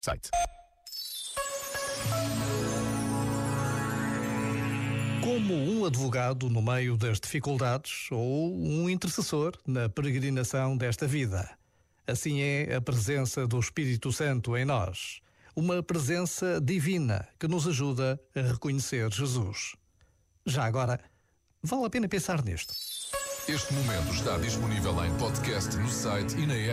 site. Como um advogado no meio das dificuldades ou um intercessor na peregrinação desta vida. Assim é a presença do Espírito Santo em nós, uma presença divina que nos ajuda a reconhecer Jesus. Já agora, vale a pena pensar nisto. Este momento está disponível em podcast no site e na app.